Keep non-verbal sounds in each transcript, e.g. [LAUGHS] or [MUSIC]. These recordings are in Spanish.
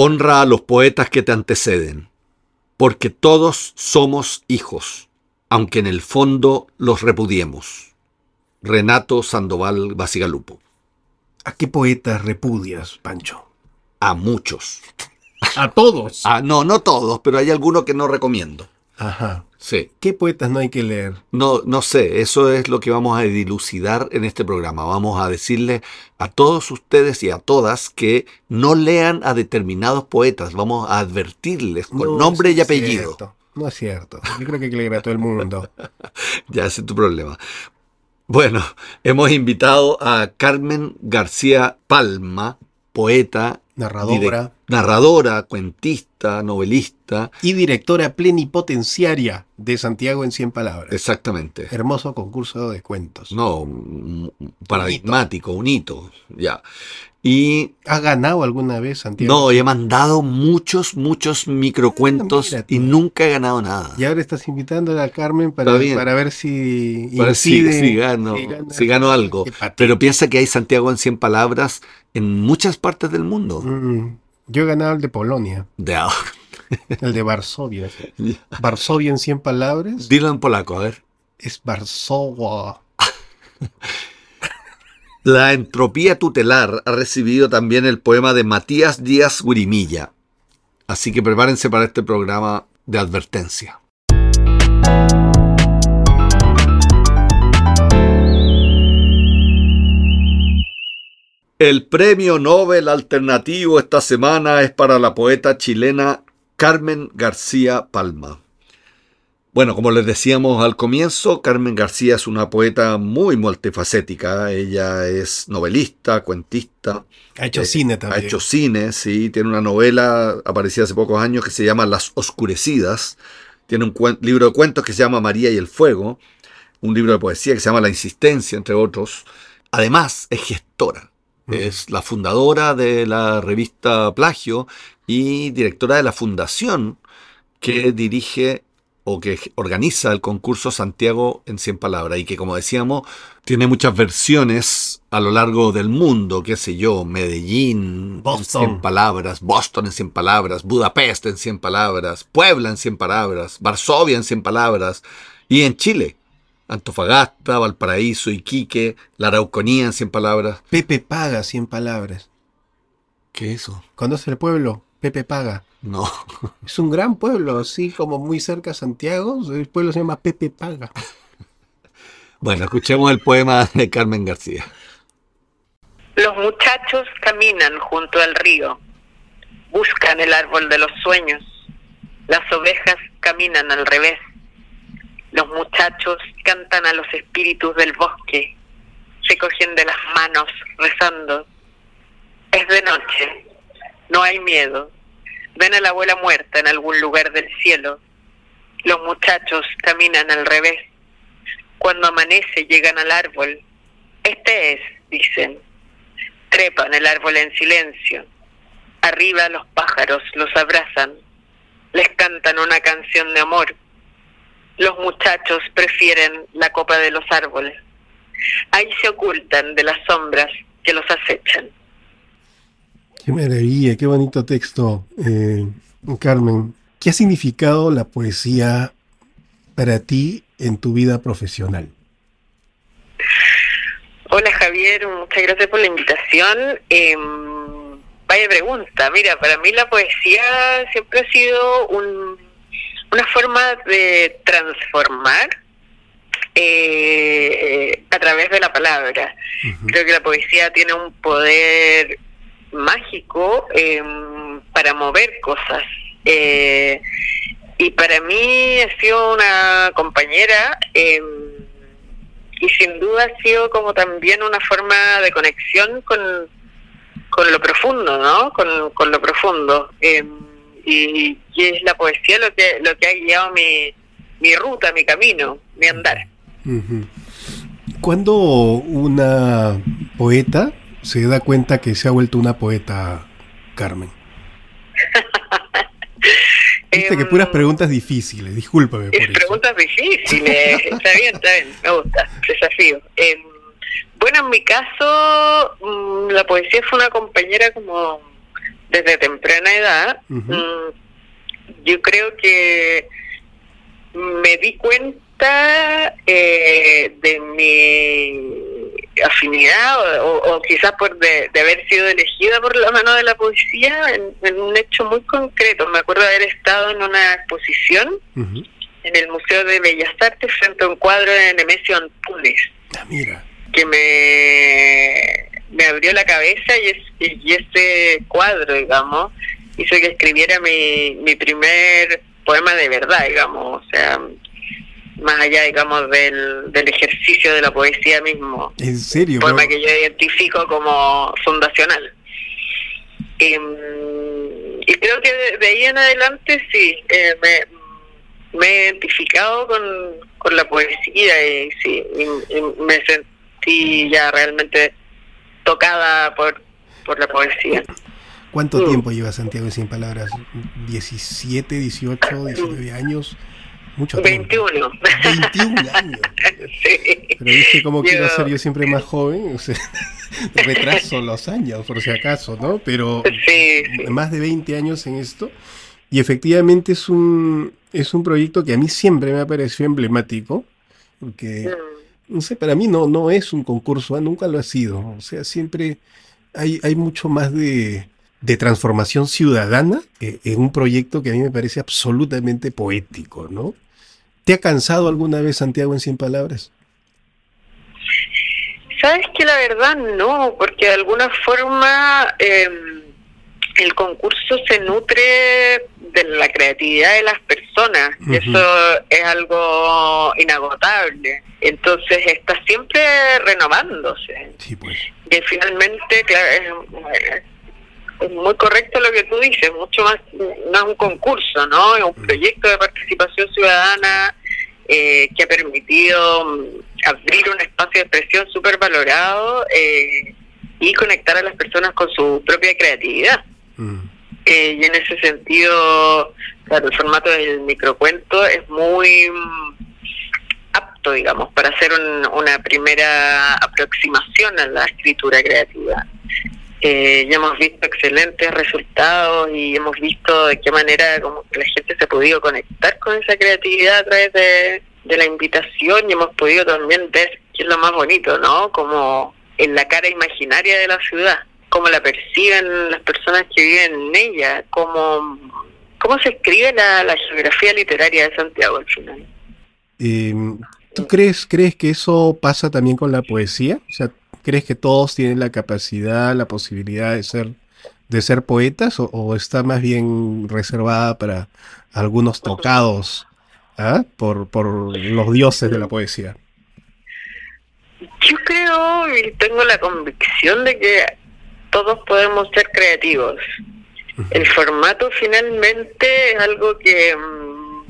Honra a los poetas que te anteceden, porque todos somos hijos, aunque en el fondo los repudiemos. Renato Sandoval Basigalupo. ¿A qué poetas repudias, Pancho? A muchos. A todos. Ah, no, no todos, pero hay algunos que no recomiendo. Ajá. Sí. ¿Qué poetas no hay que leer? No, no sé, eso es lo que vamos a dilucidar en este programa. Vamos a decirle a todos ustedes y a todas que no lean a determinados poetas. Vamos a advertirles con No, nombre y es apellido. cierto. No es cierto. Yo creo que hay que leer a todo el mundo. [LAUGHS] Ya ese es tu problema. Bueno, hemos invitado a Carmen García Palma, poeta, Narradora narradora, cuentista, novelista. y directora plenipotenciaria de Santiago en 100 palabras. Exactamente. Hermoso concurso de cuentos. No, paradigmático, un hito, ya. Y ¿Has ganado alguna vez, Santiago? no, he mandado muchos, muchos microcuentos tú. y nunca he ganado nada. Y ahora estás invitando a Carmen para, para ver si Para ver si, incide- si gano, si gana- si gano algo. Patético. Pero piensa que hay Santiago en 100 palabras en muchas partes del mundo. Mm, yo he ganado el de Polonia, [LAUGHS] el de Varsovia. Varsovia en 100 palabras dilo en polaco, a ver. es Varsovia. [LAUGHS] La entropía tutelar ha recibido también el poema de Matías Díaz Gurimilla. Así que prepárense para este programa de advertencia. El premio Nobel alternativo esta semana es para la poeta chilena Carmen García Palma. Bueno, como les decíamos al comienzo, Carmen García es una poeta muy multifacética. Ella es novelista, cuentista, Ha hecho Eh, cine ha también. hecho cine, sí, tiene una novela aparecida hace pocos años que se llama Las Oscurecidas. Tiene un libro de cuentos que se llama María y el Fuego, un libro de poesía que se llama La Insistencia, entre otros. Además, es gestora. Mm. Es la fundadora de la revista Plagio y directora de la fundación que dirige o que organiza el concurso Santiago en 100 palabras y que como decíamos tiene muchas versiones a lo largo del mundo, qué sé yo, Medellín Boston. en 100 palabras, Boston en 100 palabras, Budapest en 100 palabras, Puebla en 100 palabras, Varsovia en 100 palabras y en Chile, Antofagasta, Valparaíso, Iquique, la Araucanía en 100 palabras. Pepe Paga 100 palabras. ¿Qué es eso? ¿Conoce el pueblo? Pepe Paga. No. [LAUGHS] Es un gran pueblo, así como muy cerca a Santiago. El pueblo se llama Pepe Paga. [LAUGHS] Bueno, escuchemos el poema de Carmen García. Los muchachos caminan junto al río, buscan el árbol de los sueños. Las ovejas caminan al revés. Los muchachos cantan a los espíritus del bosque, se cogen de las manos rezando. Es de noche, no hay miedo. Ven a la abuela muerta en algún lugar del cielo. Los muchachos caminan al revés. Cuando amanece llegan al árbol. Este es, dicen. Trepan el árbol en silencio. Arriba los pájaros los abrazan. Les cantan una canción de amor. Los muchachos prefieren la copa de los árboles. Ahí se ocultan de las sombras que los acechan. Qué maravilla, qué bonito texto, eh, Carmen. ¿Qué ha significado la poesía para ti en tu vida profesional? Hola Javier, muchas gracias por la invitación. Eh, vaya pregunta, mira, para mí la poesía siempre ha sido un, una forma de transformar eh, a través de la palabra. Creo que la poesía tiene un poder mágico eh, para mover cosas. Eh, y para mí ha sido una compañera eh, y sin duda ha sido como también una forma de conexión con, con lo profundo, ¿no? Con, con lo profundo. Y, y es la poesía lo que, lo que ha guiado mi, mi ruta, mi camino, mi andar. ¿Cuándo una poeta se da cuenta que se ha vuelto una poeta, Carmen? [LAUGHS] Viste que Em, puras preguntas difíciles, discúlpame por eso. preguntas difíciles. está bien, está bien. Me gusta. Desafío. Eh, bueno, en mi caso, mm, la poesía fue una compañera como desde temprana edad, mm, yo creo que me di cuenta eh, de mi afinidad o, quizás por de, de haber sido elegida por la mano de la poesía en, en un hecho muy concreto. Me acuerdo de haber estado en una exposición en el Museo de Bellas Artes frente a un cuadro de Nemesio Antunes Ah, mira. que me, me abrió la cabeza y, es- y ese cuadro, digamos, hizo que escribiera mi, mi primer poema de verdad, digamos, o sea, más allá, digamos, del, del ejercicio de la poesía mismo, ¿En serio? poema que yo identifico como fundacional. Em, y creo que de, de ahí en adelante sí, eh, me, me he identificado con, con la poesía y sí, y- y me sentí ya realmente tocada por, por la poesía. ¿Cuánto Mm. tiempo lleva Santiago sin palabras? ¿17, 18, 19 años? Mucho tiempo. 21. 21 [LAUGHS] años. sí. Pero viste cómo quiero Yo- ser yo siempre más joven. O sea, [LAUGHS] retraso los años, por si acaso, ¿no? Pero Sí, sí. más de 20 años en esto. Y efectivamente es un, es un proyecto que a mí siempre me ha parecido emblemático. Porque, Mm. No sé, para mí no, no es un concurso, ¿ah? nunca lo ha sido. O sea, siempre hay, hay mucho más de, de transformación ciudadana eh, en un proyecto que a mí me parece absolutamente poético, ¿no? ¿Te ha cansado alguna vez Santiago en 100 palabras? Sabes que la verdad no, porque de alguna forma eh, el concurso se nutre de la creatividad de las personas y eso es algo inagotable. Entonces está siempre renovándose. Sí, pues. Y finalmente, claro, es, es muy correcto lo que tú dices, mucho más, no es un concurso, ¿no? Es un proyecto de participación ciudadana eh, que ha permitido mm, abrir un espacio de expresión súper valorado eh, y conectar a las personas con su propia creatividad. Y en ese sentido, claro, el formato del microcuento es muy mm, apto, digamos, para hacer un- una primera aproximación a la escritura creativa. Eh, ya hemos visto excelentes resultados y hemos visto de qué manera como la gente se ha podido conectar con esa creatividad a través de, de la invitación y hemos podido también ver qué es lo más bonito, ¿no? Como en la cara imaginaria de la ciudad, cómo la perciben las personas que viven en ella, cómo, cómo se escribe la, la geografía literaria de Santiago al final. Eh, ¿Tú crees, crees que eso pasa también con la poesía? O sea, ¿crees que todos tienen la capacidad, la posibilidad de ser, de ser poetas o, o está más bien reservada para algunos tocados ¿ah? por, por los dioses de la poesía? Yo creo y tengo la convicción de que todos podemos ser creativos. El formato finalmente es algo que mm,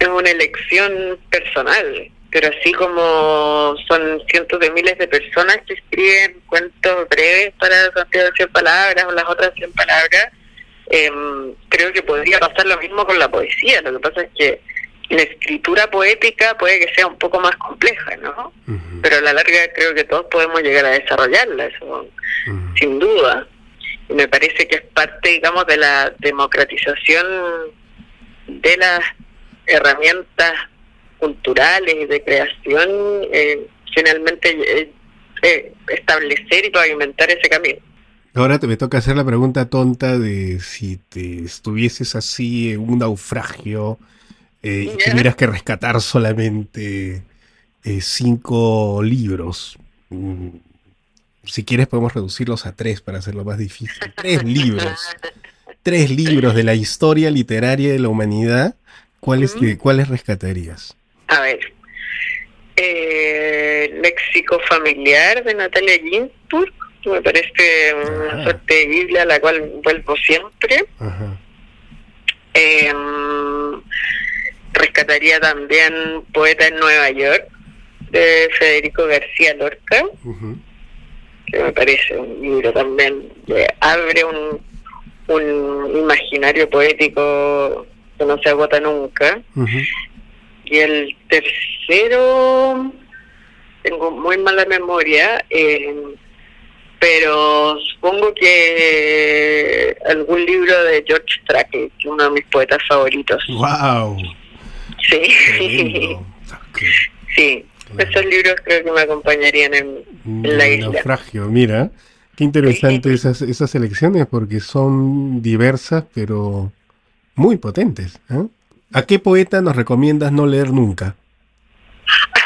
es una elección personal, pero así como son cientos de miles de personas que escriben cuentos breves para Santiago de 100 palabras o las otras 100 palabras, em, creo que podría pasar lo mismo con la poesía. Lo que pasa es que la escritura poética puede que sea un poco más compleja, ¿no? Pero a la larga creo que todos podemos llegar a desarrollarla, eso sin duda. Y me parece que es parte, digamos, de la democratización de las herramientas culturales y de creación, eh, finalmente eh, eh, establecer y pavimentar ese camino. Ahora te me toca hacer la pregunta tonta de si te estuvieses así en un naufragio eh, y tuvieras que rescatar solamente eh, cinco libros. Mm, Si quieres podemos reducirlos a tres para hacerlo más difícil. Tres [LAUGHS] libros. Tres libros de la historia literaria de la humanidad. ¿Cuáles, ¿cuáles rescatarías? A ver, eh, léxico familiar de Natalia Ginsburg, me parece una Ajá. suerte de Biblia a la cual vuelvo siempre. Ajá. Eh, rescataría también Poeta en Nueva York de Federico García Lorca, que me parece un libro también que abre un, un imaginario poético que no se agota nunca. Y el tercero, tengo muy mala memoria, eh, pero supongo que algún libro de George es uno de mis poetas favoritos. ¡Wow! Sí, Tremendo. [LAUGHS] sí. Esos libros creo que me acompañarían en, en la El isla. naufragio, mira. Qué interesante esas, esas elecciones porque son diversas pero muy potentes. ¿eh? ¿A qué poeta nos recomiendas no leer nunca? [LAUGHS]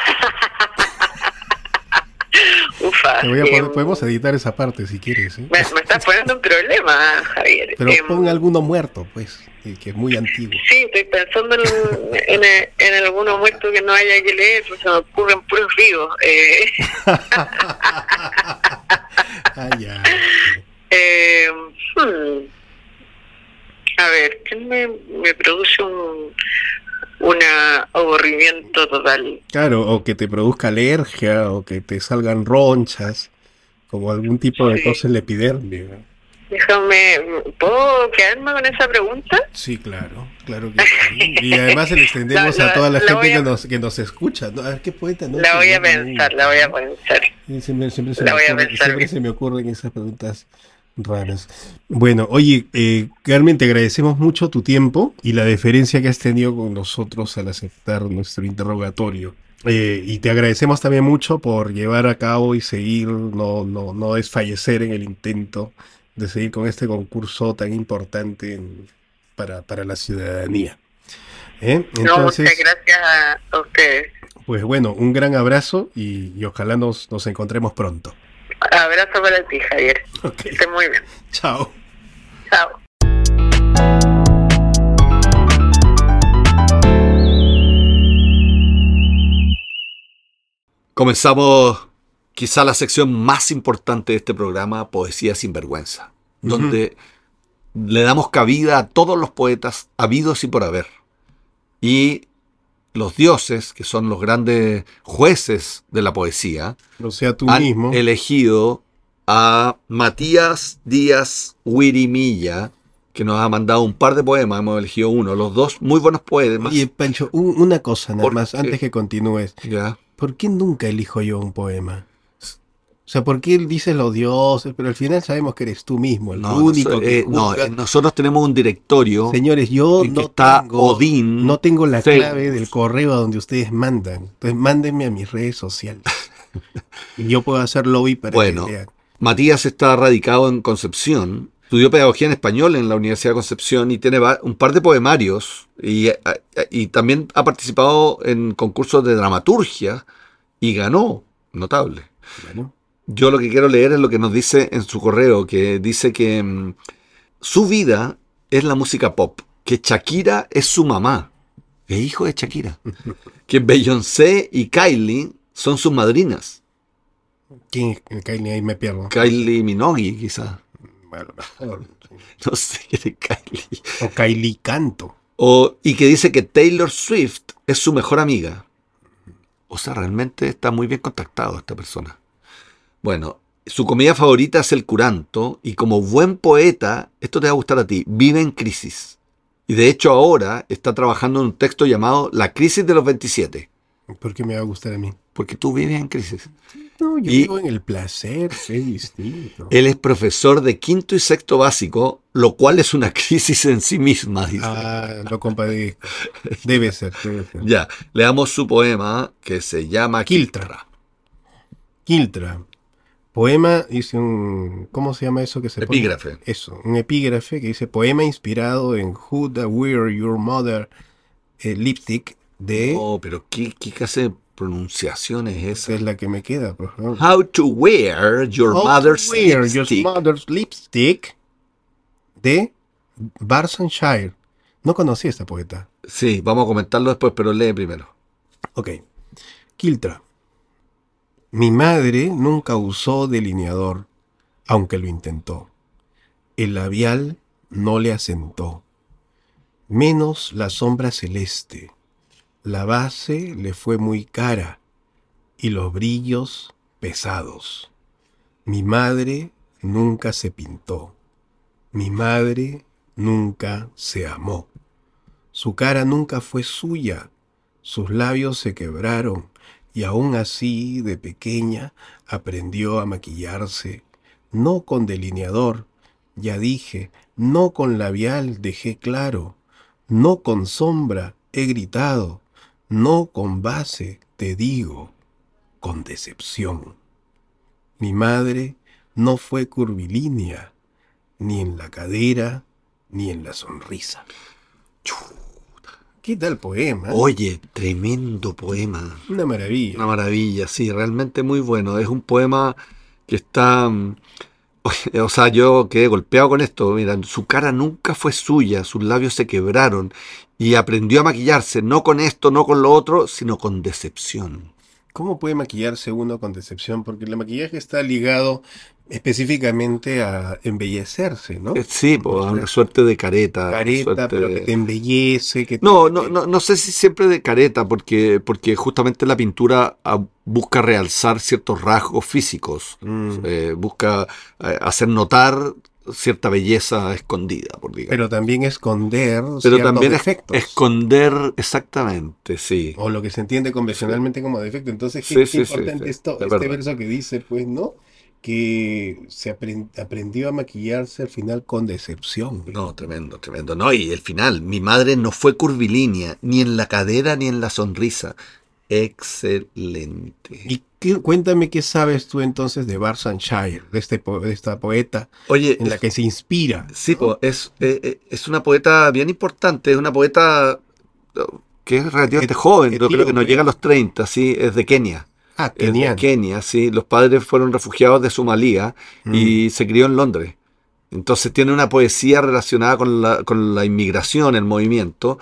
Te voy a eh, podemos editar esa parte si quieres. ¿eh? me, me estás poniendo un problema, Javier. Pero Em, pon alguno muerto, pues, que, que es muy antiguo. Sí, estoy pensando en, en, en alguno muerto que no haya que leer, pues se me ocurren puros vivos. Eh, [LAUGHS] Ah, ya. eh, hmm. A ver, ¿qué me, me produce un un aburrimiento total? Claro, o que te produzca alergia, o que te salgan ronchas, como algún tipo de Sí. cosa en la epidermis. ¿no? Déjame, ¿puedo quedarme con esa pregunta? Sí, claro, claro que sí. [LAUGHS] Y además se le extendemos a toda la, gente a- que nos, que nos escucha. ¿no? A ver, ¿qué poeta? No, La voy a pensar, la voy a pensar. Sí, Siempre, siempre se, La me voy a pensar siempre se me ocurren esas preguntas raras. Bueno, oye, eh, Carmen, te agradecemos mucho tu tiempo y la deferencia que has tenido con nosotros al aceptar nuestro interrogatorio. Eh, y te agradecemos también mucho por llevar a cabo y seguir, no, no, no desfallecer en el intento de seguir con este concurso tan importante en- para, para la ciudadanía. ¿Eh? no, Entonces, muchas gracias a, a ustedes. pues bueno, un gran abrazo y, y ojalá nos, nos encontremos pronto. Abrazo para ti, Javier. Ok, Que estés muy bien. chao. Chao. Comenzamos quizá la sección más importante de este programa, Poesía sin vergüenza, donde le damos cabida a todos los poetas habidos y por haber. Y los dioses, que son los grandes jueces de la poesía, O sea, tú han mismo. elegido a Matías Díaz Huirimilla, que nos ha mandado un par de poemas, hemos elegido uno, los dos muy buenos poemas. Oye, Pancho, un- una cosa nada ¿Por más, antes que continúes. Ya. ¿Por qué nunca elijo yo un poema? O sea, ¿por qué dices los dioses? Pero al final sabemos que eres tú mismo, el No, único que eh, no, juzga. eh, nosotros tenemos un directorio Señores, yo que no está tengo, Odín. no tengo la clave del correo a donde ustedes mandan. Entonces, mándenme a mis redes sociales. [LAUGHS] y yo puedo hacer lobby para Bueno. que lean. Matías está radicado en Concepción, estudió pedagogía en español en la Universidad de Concepción y tiene un par de poemarios y, eh, y también ha participado en concursos de dramaturgia y ganó, notable. Bueno, Yo lo que quiero leer es lo que nos dice en su correo, que dice que mm, su vida es la música pop, que Shakira es su mamá, es hijo de Shakira, [LAUGHS] que Beyoncé y Kylie son sus madrinas, ¿quién es Kylie? Ahí me pierdo. Kylie Minogue quizás, Bueno, mejor. [LAUGHS] no sé quién es Kylie, O Kylie Canto. o, y que dice que Taylor Swift es su mejor amiga. O sea, realmente está muy bien contactado esta persona. Bueno, su comida favorita es el curanto y como buen poeta, esto te va a gustar a ti, vive en crisis. Y de hecho ahora está trabajando en un texto llamado La crisis de los 27, ¿Por qué me va a gustar a mí? porque tú vives en crisis. No, yo Y- vivo en el placer, es distinto. [LAUGHS] Él es profesor de quinto y sexto básico, lo cual es una [LAUGHS] crisis en sí misma, dice. Ah, lo compadezco. Debe ser, debe ser. Ya, leamos su poema que se llama Quiltra. Quiltra. Poema, dice un. ¿Cómo se llama eso que se pone? Epígrafe. Eso, un epígrafe que dice poema inspirado en Who the Wear Your Mother eh, Lipstick de. Oh, pero ¿qué, qué clase de pronunciación es Esa es la que me queda, por favor. How to wear your How to mother's Wear lipstick. Your Mother's Lipstick de Barsenshire. No conocí a esta poeta. Sí, vamos a comentarlo después, pero lee primero. Ok. Quiltra. Mi madre nunca usó delineador, aunque lo intentó. El labial no le asentó. Menos la sombra celeste. La base le fue muy cara y los brillos pesados. Mi madre nunca se pintó. Mi madre nunca se amó. Su cara nunca fue suya. Sus labios se quebraron y aún así de pequeña aprendió a maquillarse. no con delineador, ya dije, no con labial dejé claro, no con sombra he gritado, no con base te digo, con decepción. Mi madre no fue curvilínea, ni en la cadera, ni en la sonrisa. ¿Qué tal poema? Oye, tremendo poema. Una maravilla. Una maravilla, sí, realmente muy bueno. Es un poema que está... mm, [LAUGHS] O sea, yo quedé golpeado con esto. Mira, su cara nunca fue suya, sus labios se quebraron y aprendió a maquillarse, no con esto, no con lo otro, sino con decepción. ¿Cómo puede maquillarse uno con decepción? Porque el maquillaje está ligado específicamente a embellecerse, ¿no? Eh, Sí, pues, una suerte de careta. Careta, suerte pero que te embellece, que te- No, no, no, no sé si siempre de careta, porque, porque justamente la pintura ah, busca realzar ciertos rasgos físicos, Mm. eh, busca eh, hacer notar cierta belleza escondida, por digamos. Pero también esconder Pero también defectos. esconder exactamente, sí. O lo que se entiende convencionalmente como defecto. Entonces, qué, Sí, qué sí, sí, importante esto, este verso que dice, pues, ¿no? Que se apren- aprendió a maquillarse al final con decepción. No, tremendo, tremendo. No, y el final, mi madre no fue curvilínea, ni en la cadera ni en la sonrisa. Excelente. Y qué- cuéntame qué sabes tú entonces de Barsanshire, de, este de esta poeta Oye, en la que se inspira. Sí, po, es, eh, eh, es una poeta bien importante, es una poeta eh, que es relativamente joven, yo creo que no llega a los 30, sí, es de Kenia. Ah, Es de. Kenia, sí. Los padres fueron refugiados de Somalia Mm. y se crió en Londres. Entonces tiene una poesía relacionada con la, con la inmigración, el movimiento,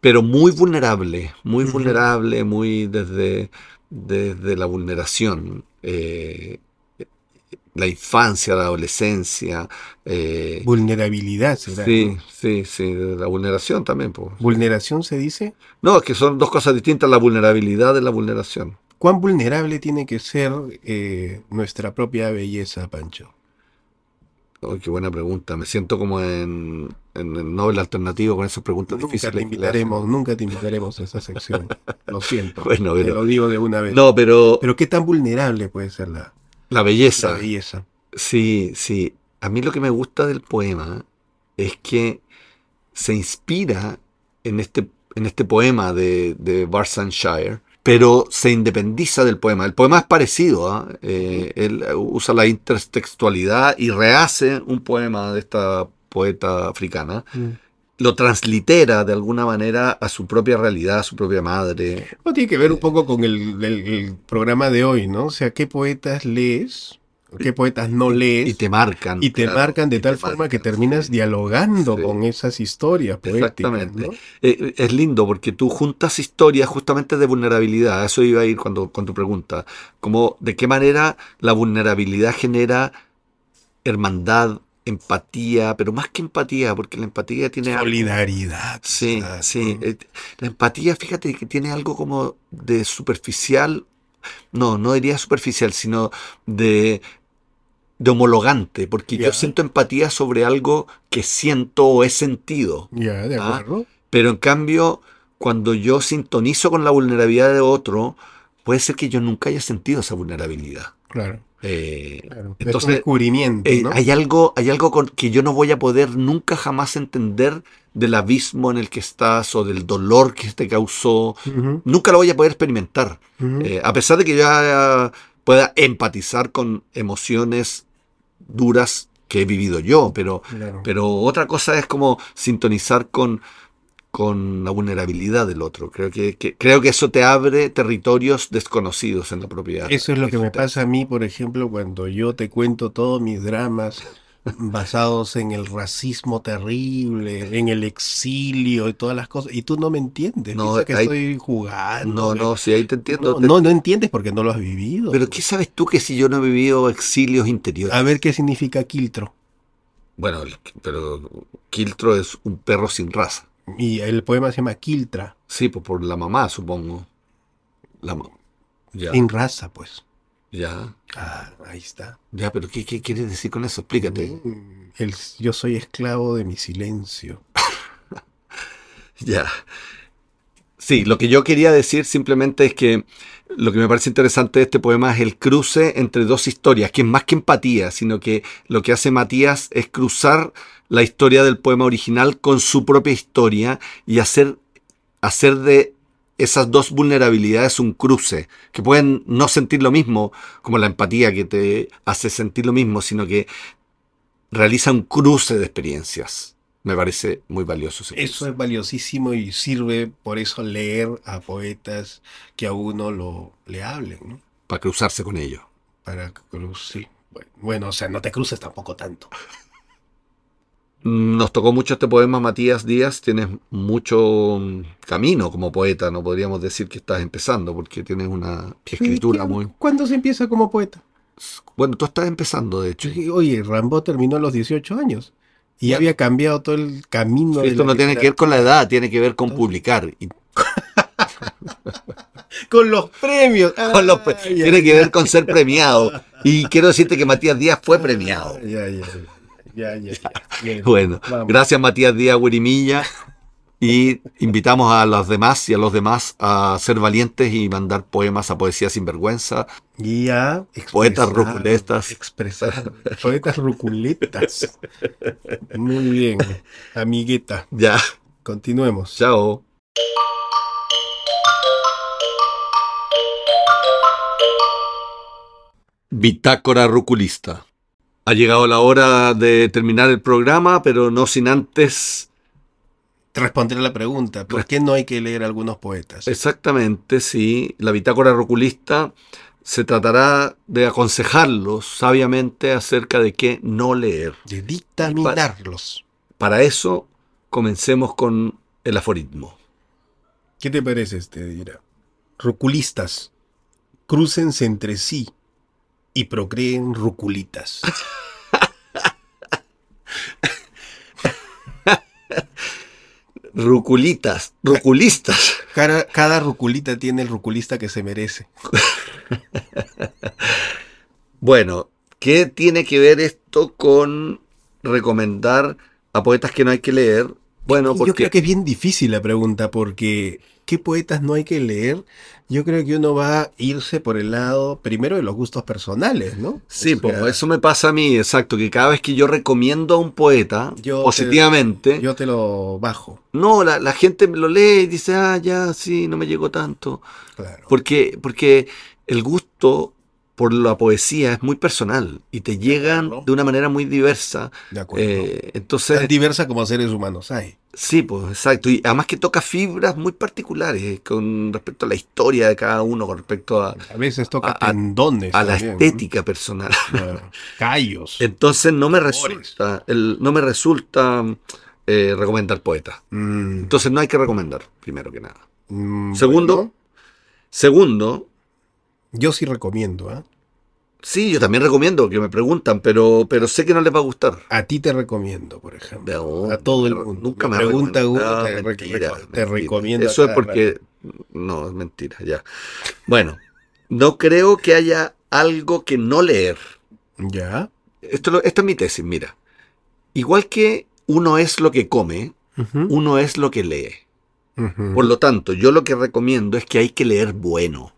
pero muy vulnerable, muy vulnerable, muy desde, desde la vulneración. eh, la infancia, la adolescencia. eh, Vulnerabilidad, será. Sí, ¿no? sí, sí, la vulneración también. po. Vulneración se dice. No, es que son dos cosas distintas, la vulnerabilidad de la vulneración. ¿Cuán vulnerable tiene que ser eh, nuestra propia belleza, Pancho? Oh, qué buena pregunta. Me siento como en, en el Nobel alternativo con esas preguntas Nunca difíciles. te invitaremos, nunca te invitaremos a esa sección. [LAUGHS] Lo siento. Bueno, te lo digo de una vez. No, pero, Pero qué tan vulnerable puede ser la, la la belleza. belleza. Sí, sí. A mí lo que me gusta del poema es que se inspira en este, en este poema de, de Barsanshire, pero se independiza del poema. El poema es parecido, ¿ah? Eh, él usa la intertextualidad y rehace un poema de esta poeta africana. Lo translitera de alguna manera a su propia realidad, a su propia madre. No tiene que ver un poco con el, el- el programa de hoy, ¿no? O sea, qué poetas lees, qué poetas no lees. Y te marcan. y te claro, marcan de tal forma marcan, que terminas sí. dialogando Sí. con esas historias poéticas. Exactamente. ¿no? Eh, es lindo porque tú juntas historias justamente de vulnerabilidad. Eso iba a ir cuando, con tu pregunta. Como de qué manera la vulnerabilidad genera hermandad, empatía, pero más que empatía, porque la empatía tiene algo- Solidaridad. Sí, exacto. sí. eh, La empatía, fíjate que tiene algo como de superficial. No, no diría superficial, sino de, de homologante, porque yo siento empatía sobre algo que siento o he sentido. Ya, de Ah, acuerdo. Pero en cambio, cuando yo sintonizo con la vulnerabilidad de otro, puede ser que yo nunca haya sentido esa vulnerabilidad. Claro, Eh, claro. es un entonces, descubrimiento, eh, hay algo, hay algo con, que yo no voy a poder nunca jamás entender del abismo en el que estás o del dolor que te causó. Nunca lo voy a poder experimentar. Eh, a pesar de que ya pueda empatizar con emociones duras que he vivido yo, pero Claro. pero otra cosa es como sintonizar con, con la vulnerabilidad del otro. Creo que, que- creo que eso te abre territorios desconocidos en la propiedad. Eso es lo que me pasa a mí, por ejemplo, cuando yo te cuento todos mis dramas basados en el racismo terrible, en el exilio y todas las cosas, y tú no me entiendes, No, que ahí- estoy jugando. No, no, sí, ahí te entiendo. No, Te- no, no entiendes porque no lo has vivido. Pero ¿qué sabes tú que si yo no he vivido exilios interiores? A ver qué significa quiltro. Bueno, pero Quiltro es un perro sin raza. Y el poema se llama Quiltra, Sí, pues por la mamá, supongo. La ma- Ya, sin raza, pues. ya, Ah, ahí está. ya, pero ¿qué, qué quieres decir con eso? Explícate. Mm, el- yo soy esclavo de mi silencio. [LAUGHS] Ya. Sí, lo que yo quería decir simplemente es que lo que me parece interesante de este poema es el cruce entre dos historias, que es más que empatía, sino que lo que hace Matías es cruzar la historia del poema original con su propia historia y hacer, hacer de esas dos vulnerabilidades un cruce, que pueden no sentir lo mismo, como la empatía que te hace sentir lo mismo, sino que realiza un cruce de experiencias. Me parece muy valioso. ese Eso es valiosísimo y sirve por eso leer a poetas que a uno lo le hablen, ¿no? para cruzarse con ellos. Para cruz, sí. Bueno, bueno, o sea, no te cruces tampoco tanto. Nos tocó mucho este poema, Matías Díaz. Tienes mucho mm, camino como poeta. No podríamos decir que estás empezando porque tienes una escritura ¿Qué- muy... ¿Cuándo se empieza como poeta? Bueno, tú estás empezando, de hecho. Oye, Rambo terminó a los 18 años y ya había cambiado todo el camino. Esto no tiene que ver con la edad, tiene que ver con publicar. [LAUGHS] Con los premios. con los- ya, tiene que ver con ser premiado. Y quiero decirte que Matías Díaz fue premiado. Ya, ya, ya, ya, ya. Bueno, Vamos. gracias Matías Díaz Guirimilla. Y invitamos a los demás y a los demás a ser valientes y mandar poemas a Poesía Sin Vergüenza. Y a Poetas ruculetas. Expresar. Poetas ruculetas. Muy bien, amiguita. Ya, Continuemos. chao. Bitácora Ruculista. Ha llegado la hora de terminar el programa, pero no sin antes Responder a la pregunta, ¿por qué no hay que leer algunos poetas? Exactamente, sí. La bitácora roculista se tratará de aconsejarlos sabiamente acerca de qué no leer. De dictaminarlos. Para eso, comencemos con el aforismo. ¿Qué te parece este, dirá? Ruculistas, crúcense entre sí y procreen ruculitas. Ruculitas, ruculistas. Cada, cada ruculita tiene el ruculista que se merece. Bueno, ¿qué tiene que ver esto con recomendar a poetas que no hay que leer? Bueno, Yo creo que es bien difícil la pregunta porque ¿qué poetas no hay que leer? Yo creo que uno va a irse por el lado primero de los gustos personales, ¿no? Sí, O eso me pasa a mí, exacto, que cada vez que yo recomiendo a un poeta Yo te- positivamente, Yo te lo bajo, no, la, la gente lo lee y dice, ah, ya, sí, no me llegó tanto. claro. Porque, porque el gusto por la poesía es muy personal y te llegan de una manera muy diversa. De acuerdo. Eh, entonces, Tan diversa como seres humanos hay. Sí, pues, exacto. Y además que toca fibras muy particulares con respecto a la historia de cada uno, con respecto a, A veces toca A- tendones. a la estética personal. Claro. [LAUGHS] Callos. Entonces no me resulta, el- no me resulta eh, recomendar poetas. Mm, Entonces no hay que recomendar, primero que nada. mm, Segundo. bueno, Segundo, yo sí recomiendo, ¿ah? Sí, yo también recomiendo que me preguntan, pero, pero sé que no les va a gustar. A ti te recomiendo, por ejemplo. No, a todo el mundo. Nunca me, Me pregunta uno, te mentira, reco- te mentira. recomiendo Eso es porque. No, es mentira, ya. Bueno, no creo que haya algo que no leer. Ya. Esto, esta es mi tesis, mira. Igual que uno es lo que come, uno es lo que lee. Por lo tanto, yo lo que recomiendo es que hay que leer bueno.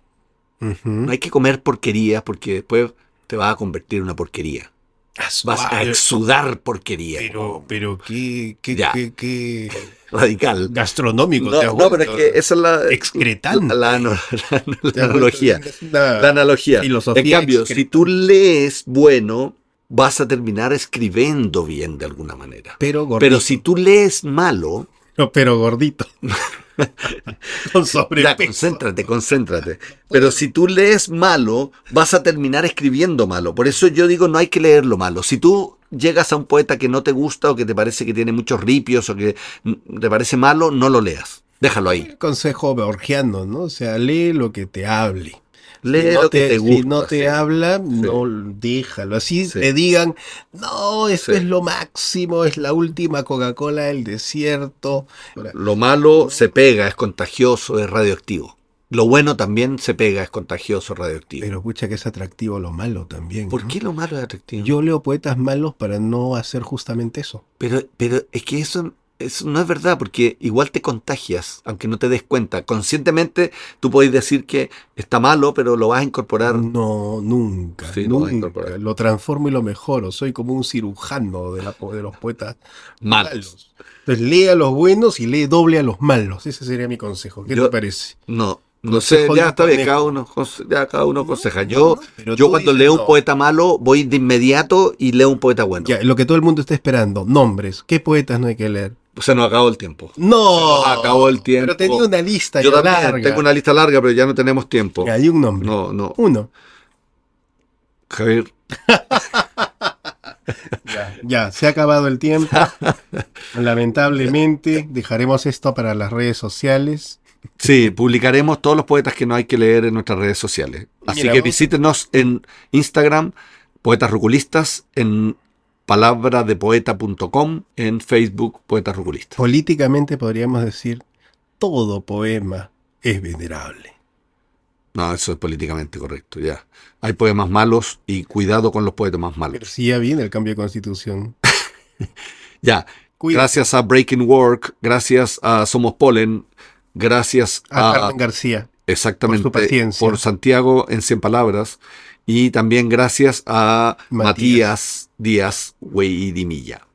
No hay que comer porquería porque después te vas a convertir en una porquería. Ah, Vas a exudar porquería. Pero, pero qué, qué, Ya. qué, qué Radical. gastronómico No, te no, pero es que esa es la, Excretante. la, [LAUGHS] analogía. La analogía. filosofía En cambio, si tú lees bueno, vas a terminar escribiendo bien de alguna manera. Pero gordito. Pero si tú lees malo, No, pero gordito. [LAUGHS] Con ya, concéntrate, concéntrate. Pero si tú lees malo, vas a terminar escribiendo malo. Por eso yo digo, no hay que leer lo malo. Si tú llegas a un poeta que no te gusta o que te parece que tiene muchos ripios o que te parece malo, no lo leas. Déjalo ahí. El consejo borgiano, ¿no? O sea, lee lo que te hable. Lee Si no lo que te gusta. Si no te sí. habla, no déjalo. Así Sí. te digan, no, esto es lo máximo, es la última Coca-Cola del desierto. Lo malo se pega, es contagioso, es radioactivo. Lo bueno también se pega, es contagioso, radioactivo. Pero pucha que es atractivo lo malo también. ¿Por ¿no? qué lo malo es atractivo? Yo leo poetas malos para no hacer justamente eso. Pero, pero es que eso eso no es verdad, porque igual te contagias, aunque no te des cuenta. Conscientemente tú podés decir que está malo, pero lo vas a incorporar. No, nunca. Sí, nunca. Lo transformo y lo mejoro. Soy como un cirujano de, la de los poetas Malos. Entonces lee a los buenos y lee doble a los malos. Ese sería mi consejo. ¿Qué Yo- te parece? No, no sé, ya está bien, cada uno, ya cada uno aconseja. Yo, No, yo cuando leo un poeta malo, voy de inmediato y leo un poeta bueno. Ya, lo que todo el mundo está esperando. Nombres. ¿Qué poetas no hay que leer? Se nos acabó el tiempo. No. Se nos acabó el tiempo. Pero tenía una lista Yo ya también larga. tengo una lista larga, pero ya no tenemos tiempo. Hay un nombre. No, no. Uno. Javier, [LAUGHS] Ya, ya, se ha acabado el tiempo. [LAUGHS] Lamentablemente, dejaremos esto para las redes sociales. Sí, publicaremos todos los poetas que no hay que leer en nuestras redes sociales. Así Mira, que visítenos en Instagram, Poetas Ruculistas, en palabradepoeta.com, en Facebook, Poetas Ruculistas. Políticamente podríamos decir, todo poema es venerable. No, eso es políticamente correcto, ya. Hay poemas malos y cuidado con los poetas más Pero malos. sí ya viene el cambio de constitución. [LAUGHS] Ya, gracias a Breaking Work, gracias a Somos Polen, gracias A a, Carmen García. exactamente por su paciencia. por Santiago en 100 palabras y también gracias a Matías. Matías Díaz Weidimilla.